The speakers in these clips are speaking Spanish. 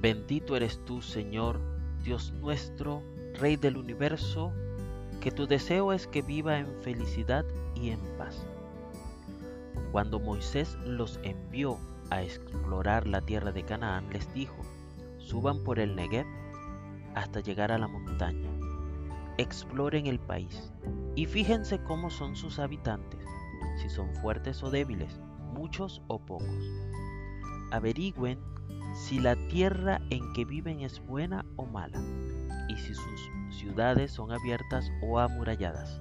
Bendito eres tú, Señor, Dios nuestro, Rey del universo, que tu deseo es que viva en felicidad y en paz. Cuando Moisés los envió a explorar la tierra de Canaán, les dijo, suban por el Negev hasta llegar a la montaña, exploren el país y fíjense cómo son sus habitantes, si son fuertes o débiles, muchos o pocos. Averigüen si la tierra en que viven es buena o mala, y si sus ciudades son abiertas o amuralladas.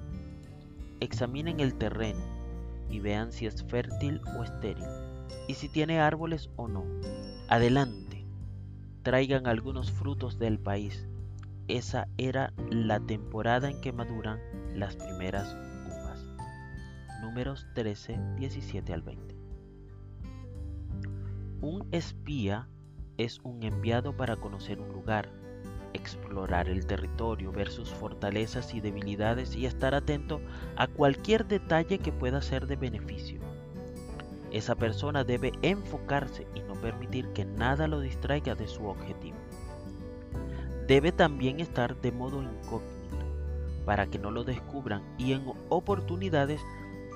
Examinen el terreno y vean si es fértil o estéril, y si tiene árboles o no. Adelante, traigan algunos frutos del país. Esa era la temporada en que maduran las primeras uvas. Números 13, 17 al 20. Un espía es un enviado para conocer un lugar, explorar el territorio, ver sus fortalezas y debilidades y estar atento a cualquier detalle que pueda ser de beneficio. Esa persona debe enfocarse y no permitir que nada lo distraiga de su objetivo. Debe también estar de modo incógnito para que no lo descubran y en oportunidades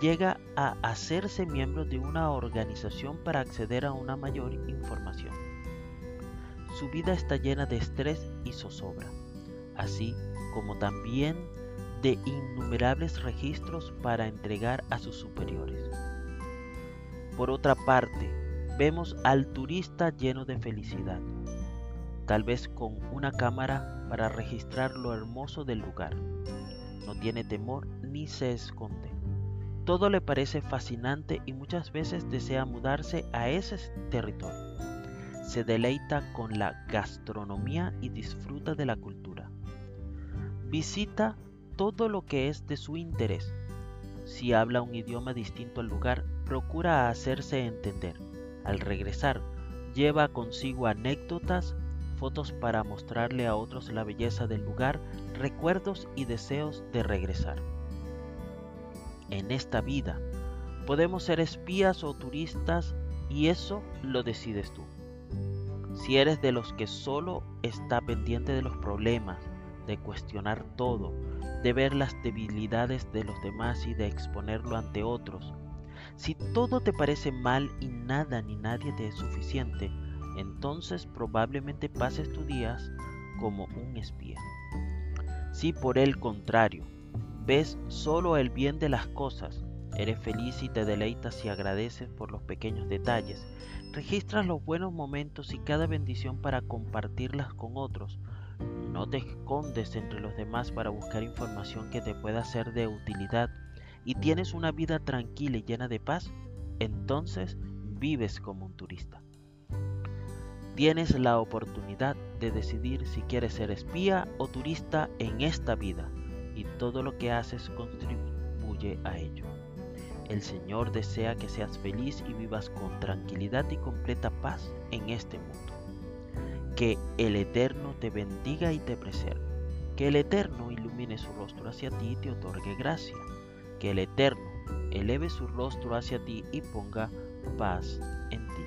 llega a hacerse miembro de una organización para acceder a una mayor información. Su vida está llena de estrés y zozobra, así como también de innumerables registros para entregar a sus superiores. Por otra parte, vemos al turista lleno de felicidad, tal vez con una cámara para registrar lo hermoso del lugar. No tiene temor ni se esconde. Todo le parece fascinante y muchas veces desea mudarse a ese territorio se deleita con la gastronomía y disfruta de la cultura. Visita todo lo que es de su interés. Si habla un idioma distinto al lugar, procura hacerse entender. Al regresar, lleva consigo anécdotas, fotos para mostrarle a otros la belleza del lugar, recuerdos y deseos de regresar. En esta vida, podemos ser espías o turistas y eso lo decides tú. Si eres de los que solo está pendiente de los problemas, de cuestionar todo, de ver las debilidades de los demás y de exponerlo ante otros, si todo te parece mal y nada ni nadie te es suficiente, entonces probablemente pases tus días como un espía. Si por el contrario ves solo el bien de las cosas, Eres feliz y te deleitas y agradeces por los pequeños detalles. Registras los buenos momentos y cada bendición para compartirlas con otros. No te escondes entre los demás para buscar información que te pueda ser de utilidad y tienes una vida tranquila y llena de paz, entonces vives como un turista. Tienes la oportunidad de decidir si quieres ser espía o turista en esta vida y todo lo que haces contribuye a ello. El Señor desea que seas feliz y vivas con tranquilidad y completa paz en este mundo. Que el Eterno te bendiga y te preserve. Que el Eterno ilumine su rostro hacia ti y te otorgue gracia. Que el Eterno eleve su rostro hacia ti y ponga paz en ti.